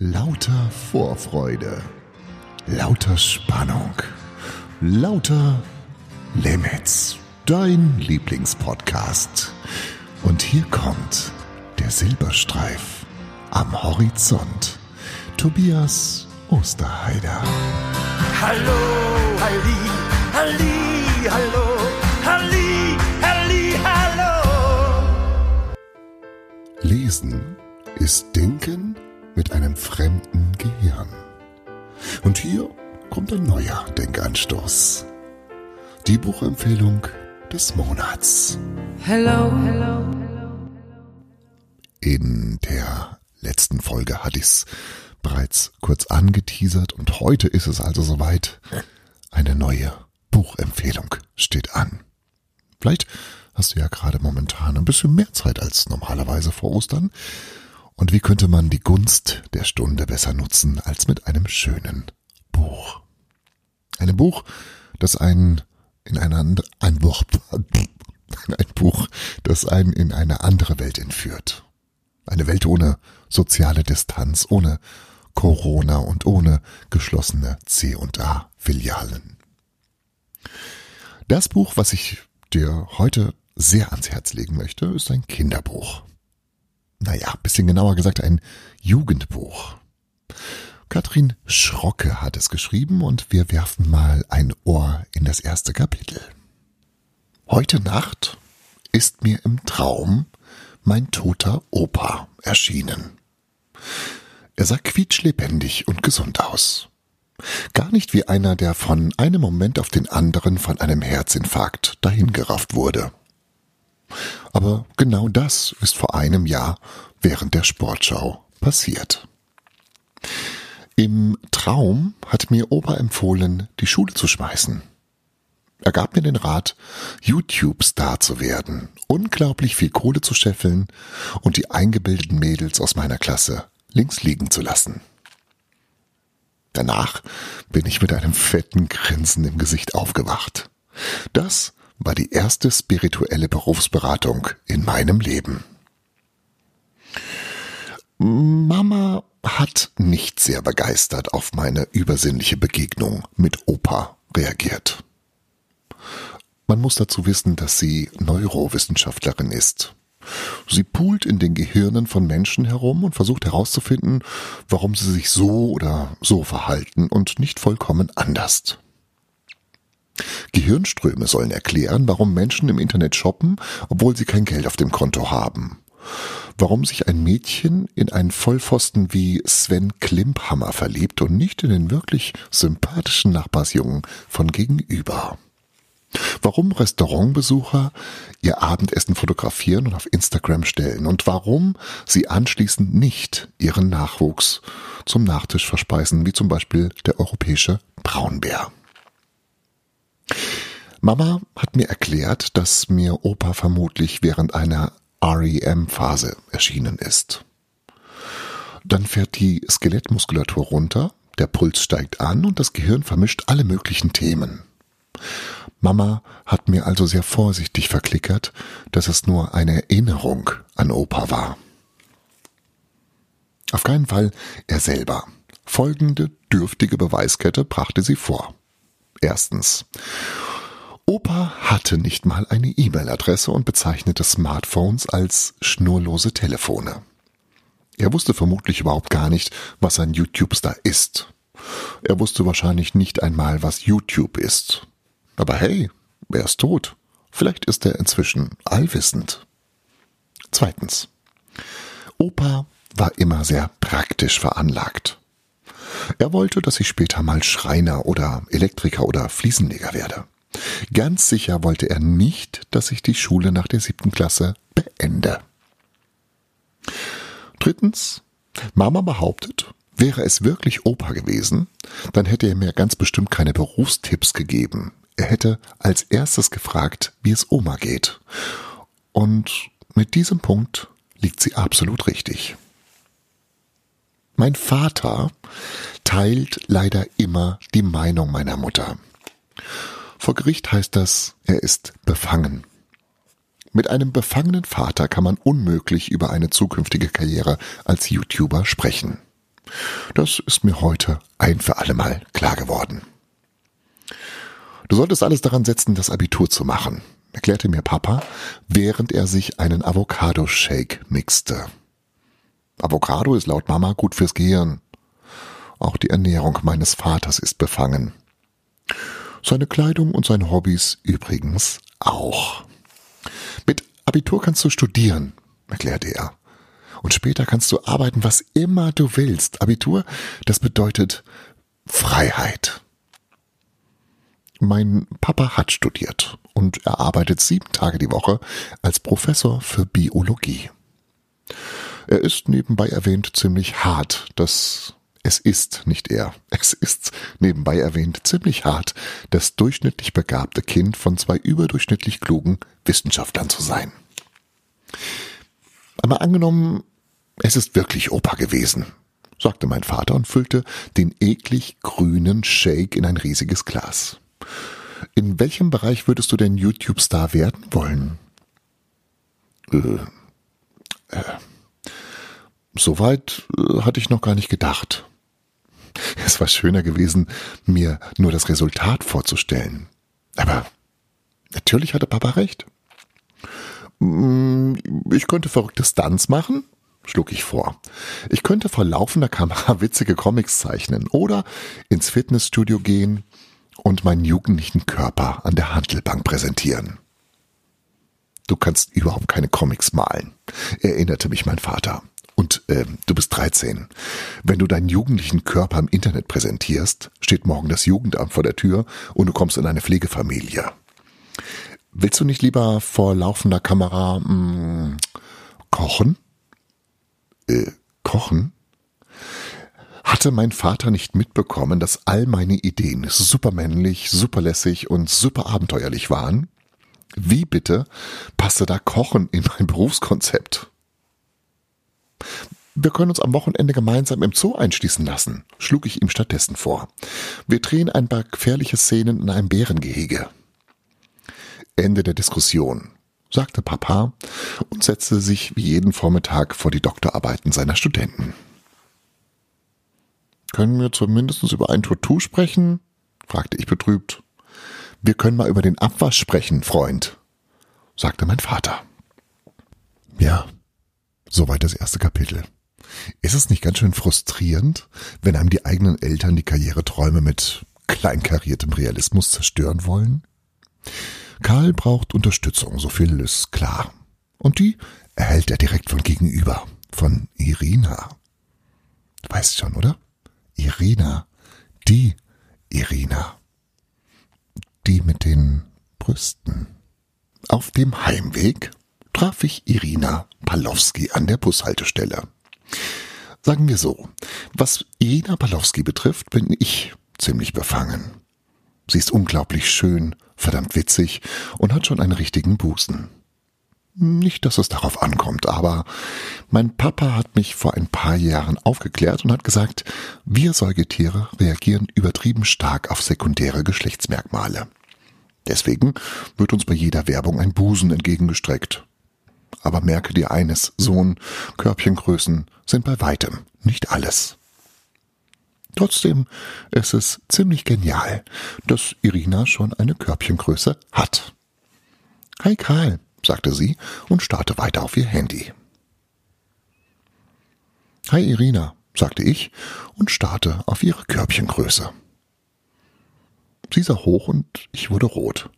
Lauter Vorfreude, lauter Spannung, lauter Limits. Dein Lieblingspodcast. Und hier kommt der Silberstreif am Horizont. Tobias Osterheider. Hallo, Halli, Halli, hallo, Halli, Halli, hallo. Lesen ist Denken mit einem fremden Gehirn. Und hier kommt ein neuer Denkanstoß. Die Buchempfehlung des Monats. Hello, hello. In der letzten Folge hatte ich es bereits kurz angeteasert und heute ist es also soweit. Eine neue Buchempfehlung steht an. Vielleicht hast du ja gerade momentan ein bisschen mehr Zeit als normalerweise vor Ostern. Und wie könnte man die Gunst der Stunde besser nutzen als mit einem schönen Buch? Einem Buch, das einen in eine andere, ein Buch, ein Buch, das einen in eine andere Welt entführt. Eine Welt ohne soziale Distanz, ohne Corona und ohne geschlossene C und A Filialen. Das Buch, was ich dir heute sehr ans Herz legen möchte, ist ein Kinderbuch. Naja, bisschen genauer gesagt ein Jugendbuch. Katrin Schrocke hat es geschrieben und wir werfen mal ein Ohr in das erste Kapitel. Heute Nacht ist mir im Traum mein toter Opa erschienen. Er sah quietschlebendig und gesund aus. Gar nicht wie einer, der von einem Moment auf den anderen von einem Herzinfarkt dahingerafft wurde. Aber genau das ist vor einem Jahr während der Sportschau passiert. Im Traum hat mir Opa empfohlen, die Schule zu schmeißen. Er gab mir den Rat, YouTube-Star zu werden, unglaublich viel Kohle zu scheffeln und die eingebildeten Mädels aus meiner Klasse links liegen zu lassen. Danach bin ich mit einem fetten Grinsen im Gesicht aufgewacht. Das war die erste spirituelle Berufsberatung in meinem Leben. Mama hat nicht sehr begeistert auf meine übersinnliche Begegnung mit Opa reagiert. Man muss dazu wissen, dass sie Neurowissenschaftlerin ist. Sie poolt in den Gehirnen von Menschen herum und versucht herauszufinden, warum sie sich so oder so verhalten und nicht vollkommen anders. Gehirnströme sollen erklären, warum Menschen im Internet shoppen, obwohl sie kein Geld auf dem Konto haben. Warum sich ein Mädchen in einen Vollpfosten wie Sven Klimphammer verliebt und nicht in den wirklich sympathischen Nachbarsjungen von gegenüber. Warum Restaurantbesucher ihr Abendessen fotografieren und auf Instagram stellen und warum sie anschließend nicht ihren Nachwuchs zum Nachtisch verspeisen, wie zum Beispiel der europäische Braunbär. Mama hat mir erklärt, dass mir Opa vermutlich während einer REM-Phase erschienen ist. Dann fährt die Skelettmuskulatur runter, der Puls steigt an und das Gehirn vermischt alle möglichen Themen. Mama hat mir also sehr vorsichtig verklickert, dass es nur eine Erinnerung an Opa war. Auf keinen Fall er selber. Folgende dürftige Beweiskette brachte sie vor. Erstens. Opa hatte nicht mal eine E-Mail-Adresse und bezeichnete Smartphones als schnurlose Telefone. Er wusste vermutlich überhaupt gar nicht, was ein YouTube-Star ist. Er wusste wahrscheinlich nicht einmal, was YouTube ist. Aber hey, er ist tot. Vielleicht ist er inzwischen allwissend. Zweitens. Opa war immer sehr praktisch veranlagt. Er wollte, dass ich später mal Schreiner oder Elektriker oder Fliesenleger werde. Ganz sicher wollte er nicht, dass ich die Schule nach der siebten Klasse beende. Drittens, Mama behauptet, wäre es wirklich Opa gewesen, dann hätte er mir ganz bestimmt keine Berufstipps gegeben. Er hätte als erstes gefragt, wie es Oma geht. Und mit diesem Punkt liegt sie absolut richtig. Mein Vater teilt leider immer die Meinung meiner Mutter. Vor Gericht heißt das, er ist befangen. Mit einem befangenen Vater kann man unmöglich über eine zukünftige Karriere als YouTuber sprechen. Das ist mir heute ein für allemal klar geworden. Du solltest alles daran setzen, das Abitur zu machen, erklärte mir Papa, während er sich einen Avocado-Shake mixte. Avocado ist laut Mama gut fürs Gehirn. Auch die Ernährung meines Vaters ist befangen. Seine Kleidung und seine Hobbys übrigens auch. Mit Abitur kannst du studieren, erklärte er. Und später kannst du arbeiten, was immer du willst. Abitur, das bedeutet Freiheit. Mein Papa hat studiert und er arbeitet sieben Tage die Woche als Professor für Biologie. Er ist nebenbei erwähnt ziemlich hart. Das es ist nicht er. Es ist nebenbei erwähnt ziemlich hart, das durchschnittlich begabte Kind von zwei überdurchschnittlich klugen Wissenschaftlern zu sein. Aber angenommen, es ist wirklich Opa gewesen, sagte mein Vater und füllte den eklig grünen Shake in ein riesiges Glas. In welchem Bereich würdest du denn YouTube-Star werden wollen? Äh, äh, Soweit äh, hatte ich noch gar nicht gedacht. Es war schöner gewesen, mir nur das Resultat vorzustellen. Aber natürlich hatte Papa recht. Mm, ich könnte verrückte Stunts machen, schlug ich vor. Ich könnte vor laufender Kamera witzige Comics zeichnen oder ins Fitnessstudio gehen und meinen jugendlichen Körper an der Handelbank präsentieren. Du kannst überhaupt keine Comics malen, erinnerte mich mein Vater. Und äh, du bist 13. Wenn du deinen jugendlichen Körper im Internet präsentierst, steht morgen das Jugendamt vor der Tür und du kommst in eine Pflegefamilie. Willst du nicht lieber vor laufender Kamera mh, mm, kochen? Äh, kochen? Hatte mein Vater nicht mitbekommen, dass all meine Ideen supermännlich, superlässig und super abenteuerlich waren? Wie bitte passte da Kochen in mein Berufskonzept? Wir können uns am Wochenende gemeinsam im Zoo einschließen lassen, schlug ich ihm stattdessen vor. Wir drehen ein paar gefährliche Szenen in einem Bärengehege. Ende der Diskussion, sagte Papa und setzte sich wie jeden Vormittag vor die Doktorarbeiten seiner Studenten. Können wir zumindest über ein Tattoo sprechen? fragte ich betrübt. Wir können mal über den Abwasch sprechen, Freund, sagte mein Vater. Ja, Soweit das erste Kapitel. Ist es nicht ganz schön frustrierend, wenn einem die eigenen Eltern die Karriereträume mit kleinkariertem Realismus zerstören wollen? Karl braucht Unterstützung, so viel ist klar. Und die erhält er direkt von gegenüber, von Irina. Du weißt schon, oder? Irina. Die Irina. Die mit den Brüsten. Auf dem Heimweg traf ich Irina Palowski an der Bushaltestelle. Sagen wir so, was Irina Palowski betrifft, bin ich ziemlich befangen. Sie ist unglaublich schön, verdammt witzig und hat schon einen richtigen Busen. Nicht, dass es darauf ankommt, aber mein Papa hat mich vor ein paar Jahren aufgeklärt und hat gesagt, wir Säugetiere reagieren übertrieben stark auf sekundäre Geschlechtsmerkmale. Deswegen wird uns bei jeder Werbung ein Busen entgegengestreckt. Aber merke dir eines, Sohn, Körbchengrößen sind bei weitem nicht alles. Trotzdem ist es ziemlich genial, dass Irina schon eine Körbchengröße hat. Hi Karl, sagte sie und starrte weiter auf ihr Handy. Hi Irina, sagte ich und starrte auf ihre Körbchengröße. Sie sah hoch und ich wurde rot.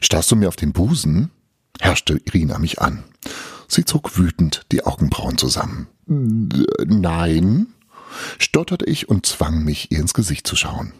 Starrst du mir auf den Busen? Herrschte Irina mich an. Sie zog wütend die Augenbrauen zusammen. Nein, stotterte ich und zwang mich, ihr ins Gesicht zu schauen.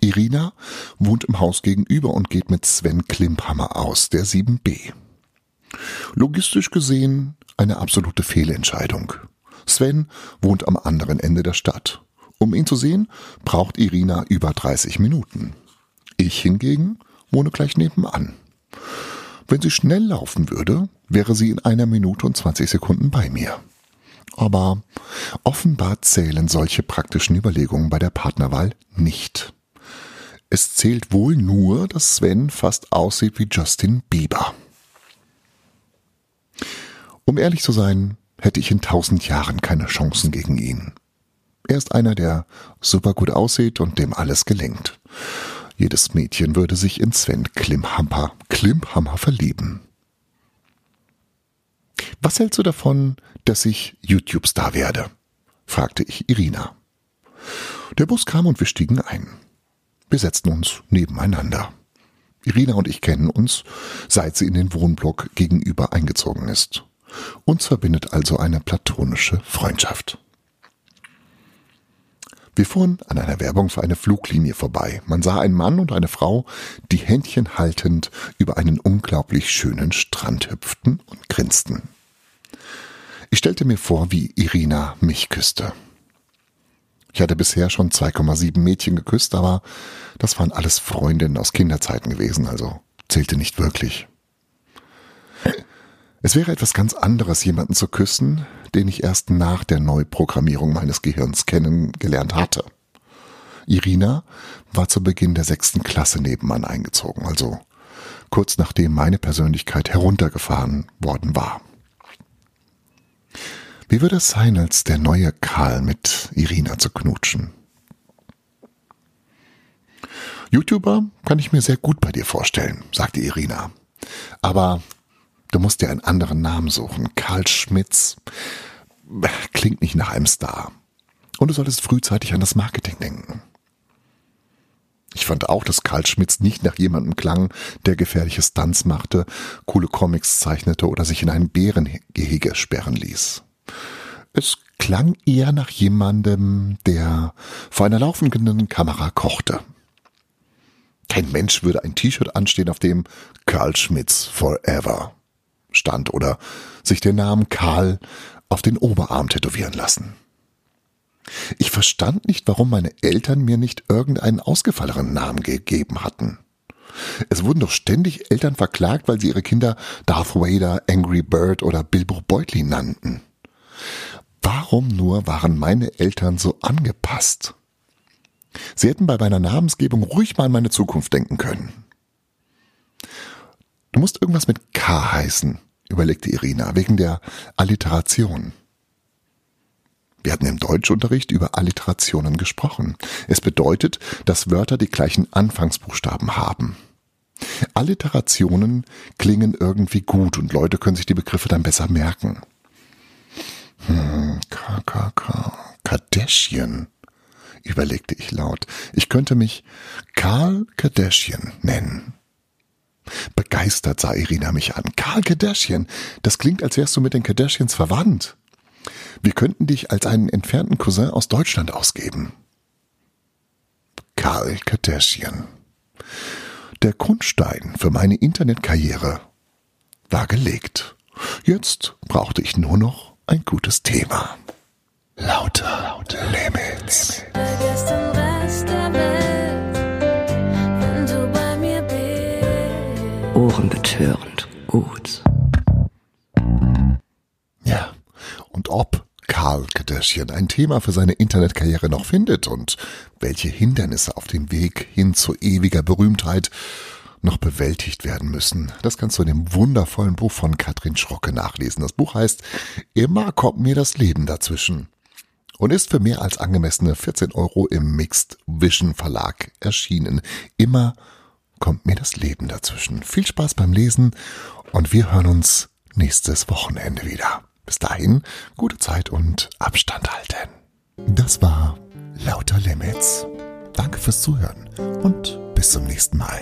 Irina wohnt im Haus gegenüber und geht mit Sven Klimphammer aus, der 7b. Logistisch gesehen eine absolute Fehlentscheidung. Sven wohnt am anderen Ende der Stadt. Um ihn zu sehen, braucht Irina über 30 Minuten. Ich hingegen wohne gleich nebenan. Wenn sie schnell laufen würde, wäre sie in einer Minute und 20 Sekunden bei mir. Aber offenbar zählen solche praktischen Überlegungen bei der Partnerwahl nicht. Es zählt wohl nur, dass Sven fast aussieht wie Justin Bieber. Um ehrlich zu sein, hätte ich in tausend Jahren keine Chancen gegen ihn. Er ist einer, der super gut aussieht und dem alles gelingt. Jedes Mädchen würde sich in Sven Klimhammer, Klimhammer verlieben. Was hältst du davon, dass ich YouTube-Star werde? fragte ich Irina. Der Bus kam und wir stiegen ein. Wir setzten uns nebeneinander. Irina und ich kennen uns, seit sie in den Wohnblock gegenüber eingezogen ist. Uns verbindet also eine platonische Freundschaft. Wir fuhren an einer Werbung für eine Fluglinie vorbei. Man sah einen Mann und eine Frau, die Händchen haltend über einen unglaublich schönen Strand hüpften und grinsten. Ich stellte mir vor, wie Irina mich küsste. Ich hatte bisher schon 2,7 Mädchen geküsst, aber das waren alles Freundinnen aus Kinderzeiten gewesen, also zählte nicht wirklich. Es wäre etwas ganz anderes, jemanden zu küssen, den ich erst nach der Neuprogrammierung meines Gehirns kennengelernt hatte. Irina war zu Beginn der sechsten Klasse nebenan eingezogen, also kurz nachdem meine Persönlichkeit heruntergefahren worden war. Wie würde es sein, als der neue Karl mit Irina zu knutschen? YouTuber kann ich mir sehr gut bei dir vorstellen, sagte Irina. Aber Du musst dir einen anderen Namen suchen. Karl Schmitz klingt nicht nach einem Star. Und du solltest frühzeitig an das Marketing denken. Ich fand auch, dass Karl Schmitz nicht nach jemandem klang, der gefährliche Stunts machte, coole Comics zeichnete oder sich in ein Bärengehege sperren ließ. Es klang eher nach jemandem, der vor einer laufenden Kamera kochte. Kein Mensch würde ein T-Shirt anstehen, auf dem Karl Schmitz Forever stand oder sich den Namen Karl auf den Oberarm tätowieren lassen. Ich verstand nicht, warum meine Eltern mir nicht irgendeinen ausgefalleneren Namen gegeben hatten. Es wurden doch ständig Eltern verklagt, weil sie ihre Kinder Darth Vader, Angry Bird oder Bilbo Beutlin nannten. Warum nur waren meine Eltern so angepasst? Sie hätten bei meiner Namensgebung ruhig mal an meine Zukunft denken können. Du musst irgendwas mit K heißen, überlegte Irina, wegen der Alliteration. Wir hatten im Deutschunterricht über Alliterationen gesprochen. Es bedeutet, dass Wörter die gleichen Anfangsbuchstaben haben. Alliterationen klingen irgendwie gut und Leute können sich die Begriffe dann besser merken. Hm, K, K, K, Kardashian, überlegte ich laut. Ich könnte mich Karl Kardashian nennen. Begeistert sah Irina mich an. Karl Kardashian, das klingt, als wärst du mit den Kardashians verwandt. Wir könnten dich als einen entfernten Cousin aus Deutschland ausgeben. Karl Kardashian. Der Grundstein für meine Internetkarriere war gelegt. Jetzt brauchte ich nur noch ein gutes Thema. Lauter, lauter Limits. Ohrenbetörend gut. Ja, und ob Karl Kardashian ein Thema für seine Internetkarriere noch findet und welche Hindernisse auf dem Weg hin zu ewiger Berühmtheit noch bewältigt werden müssen. Das kannst du in dem wundervollen Buch von Katrin Schrocke nachlesen. Das Buch heißt Immer kommt mir das Leben dazwischen und ist für mehr als angemessene 14 Euro im Mixed Vision Verlag erschienen. Immer kommt mir das Leben dazwischen. Viel Spaß beim Lesen und wir hören uns nächstes Wochenende wieder. Bis dahin, gute Zeit und Abstand halten. Das war Lauter Limits. Danke fürs Zuhören und bis zum nächsten Mal.